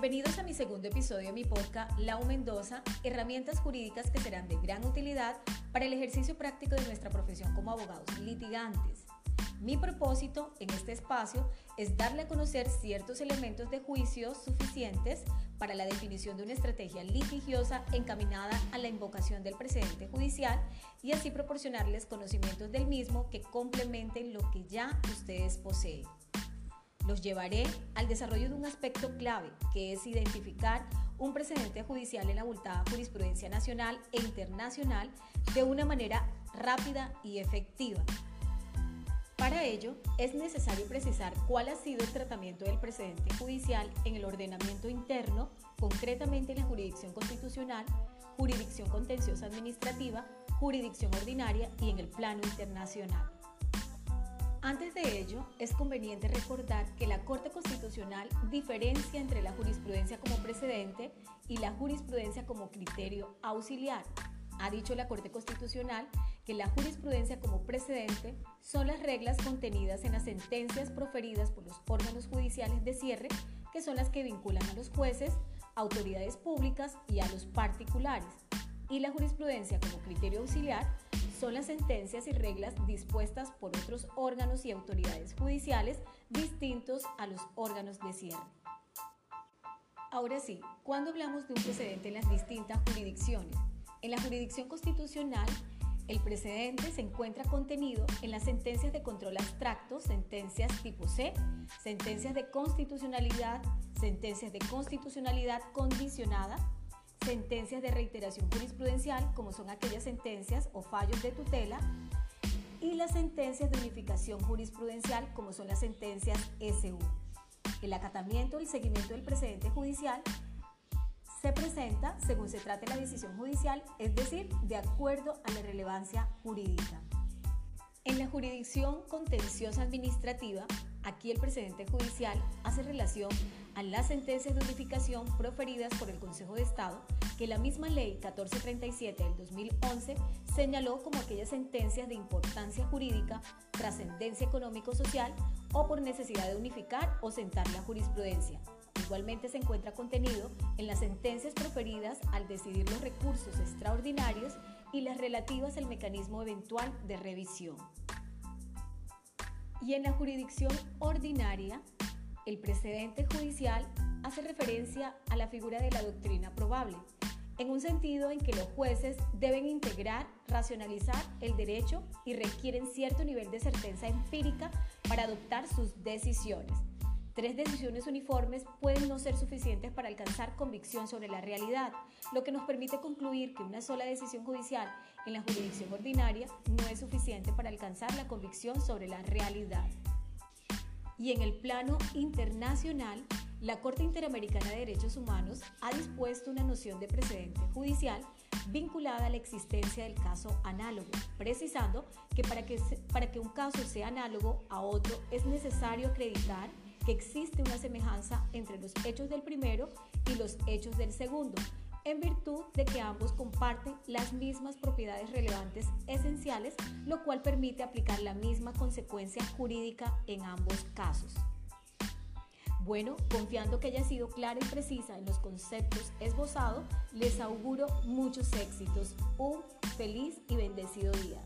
Bienvenidos a mi segundo episodio de mi podcast Lau Mendoza, herramientas jurídicas que serán de gran utilidad para el ejercicio práctico de nuestra profesión como abogados litigantes. Mi propósito en este espacio es darle a conocer ciertos elementos de juicio suficientes para la definición de una estrategia litigiosa encaminada a la invocación del precedente judicial y así proporcionarles conocimientos del mismo que complementen lo que ya ustedes poseen. Los llevaré al desarrollo de un aspecto clave, que es identificar un precedente judicial en la abultada jurisprudencia nacional e internacional de una manera rápida y efectiva para ello, es necesario precisar cuál ha sido el tratamiento del precedente judicial en el ordenamiento interno, concretamente en la jurisdicción constitucional, jurisdicción contenciosa administrativa, jurisdicción ordinaria y en el plano internacional. Antes de ello, es conveniente recordar que la Corte Constitucional diferencia entre la jurisprudencia como precedente y la jurisprudencia como criterio auxiliar. Ha dicho la Corte Constitucional que la jurisprudencia como precedente son las reglas contenidas en las sentencias proferidas por los órganos judiciales de cierre, que son las que vinculan a los jueces, autoridades públicas y a los particulares. Y la jurisprudencia como criterio auxiliar son las sentencias y reglas dispuestas por otros órganos y autoridades judiciales distintos a los órganos de cierre. Ahora sí, cuando hablamos de un precedente en las distintas jurisdicciones, en la jurisdicción constitucional el precedente se encuentra contenido en las sentencias de control abstracto, sentencias tipo C, sentencias de constitucionalidad, sentencias de constitucionalidad condicionada, sentencias de reiteración jurisprudencial, como son aquellas sentencias o fallos de tutela, y las sentencias de unificación jurisprudencial, como son las sentencias SU. El acatamiento y el seguimiento del precedente judicial se presenta según se trate la decisión judicial, es decir, de acuerdo a la relevancia jurídica. En la jurisdicción contenciosa administrativa, aquí el precedente judicial hace relación a las sentencias de unificación proferidas por el Consejo de Estado, que la misma ley 1437 del 2011 señaló como aquellas sentencias de importancia jurídica, trascendencia económico-social o por necesidad de unificar o sentar la jurisprudencia, Igualmente se encuentra contenido en las sentencias proferidas al decidir los recursos extraordinarios y las relativas al mecanismo eventual de revisión. Y en la jurisdicción ordinaria, el precedente judicial hace referencia a la figura de la doctrina probable, en un sentido en que los jueces deben integrar, racionalizar el derecho y requieren cierto nivel de certeza empírica para adoptar sus decisiones. Tres decisiones uniformes pueden no ser suficientes para alcanzar convicción sobre la realidad, lo que nos permite concluir que una sola decisión judicial en la jurisdicción ordinaria no es suficiente para alcanzar la convicción sobre la realidad. Y en el plano internacional, la Corte Interamericana de Derechos Humanos ha dispuesto una noción de precedente judicial vinculada a la existencia del caso análogo, precisando que para que, para que un caso sea análogo a otro es necesario acreditar existe una semejanza entre los hechos del primero y los hechos del segundo, en virtud de que ambos comparten las mismas propiedades relevantes esenciales, lo cual permite aplicar la misma consecuencia jurídica en ambos casos. Bueno, confiando que haya sido clara y precisa en los conceptos esbozados, les auguro muchos éxitos. Un feliz y bendecido día.